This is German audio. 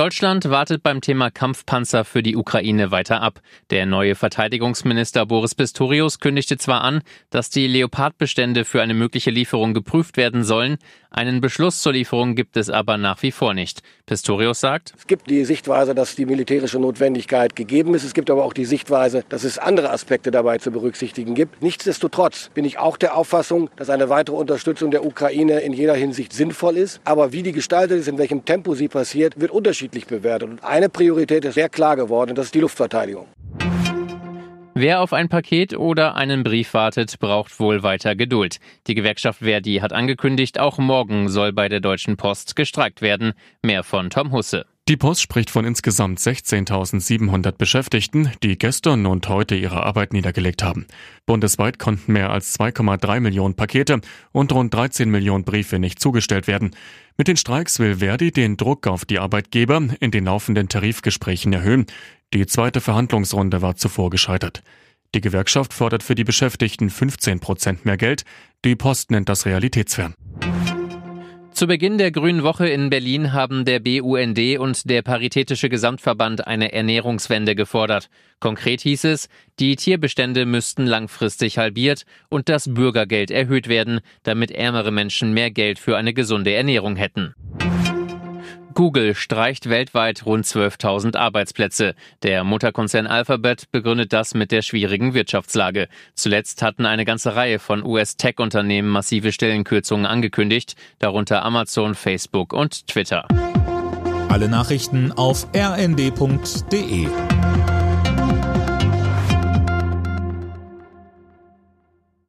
Deutschland wartet beim Thema Kampfpanzer für die Ukraine weiter ab. Der neue Verteidigungsminister Boris Pistorius kündigte zwar an, dass die Leopardbestände für eine mögliche Lieferung geprüft werden sollen, einen Beschluss zur Lieferung gibt es aber nach wie vor nicht. Pistorius sagt, Es gibt die Sichtweise, dass die militärische Notwendigkeit gegeben ist. Es gibt aber auch die Sichtweise, dass es andere Aspekte dabei zu berücksichtigen gibt. Nichtsdestotrotz bin ich auch der Auffassung, dass eine weitere Unterstützung der Ukraine in jeder Hinsicht sinnvoll ist. Aber wie die gestaltet ist, in welchem Tempo sie passiert, wird unterschiedlich bewertet. Und eine Priorität ist sehr klar geworden, das ist die Luftverteidigung. Wer auf ein Paket oder einen Brief wartet, braucht wohl weiter Geduld. Die Gewerkschaft Verdi hat angekündigt, auch morgen soll bei der Deutschen Post gestreikt werden. Mehr von Tom Husse. Die Post spricht von insgesamt 16.700 Beschäftigten, die gestern und heute ihre Arbeit niedergelegt haben. Bundesweit konnten mehr als 2,3 Millionen Pakete und rund 13 Millionen Briefe nicht zugestellt werden. Mit den Streiks will Verdi den Druck auf die Arbeitgeber in den laufenden Tarifgesprächen erhöhen. Die zweite Verhandlungsrunde war zuvor gescheitert. Die Gewerkschaft fordert für die Beschäftigten 15 Prozent mehr Geld. Die Post nennt das realitätsfern. Zu Beginn der Grünen Woche in Berlin haben der BUND und der Paritätische Gesamtverband eine Ernährungswende gefordert. Konkret hieß es, die Tierbestände müssten langfristig halbiert und das Bürgergeld erhöht werden, damit ärmere Menschen mehr Geld für eine gesunde Ernährung hätten. Google streicht weltweit rund 12.000 Arbeitsplätze. Der Mutterkonzern Alphabet begründet das mit der schwierigen Wirtschaftslage. Zuletzt hatten eine ganze Reihe von US-Tech-Unternehmen massive Stellenkürzungen angekündigt, darunter Amazon, Facebook und Twitter. Alle Nachrichten auf rnd.de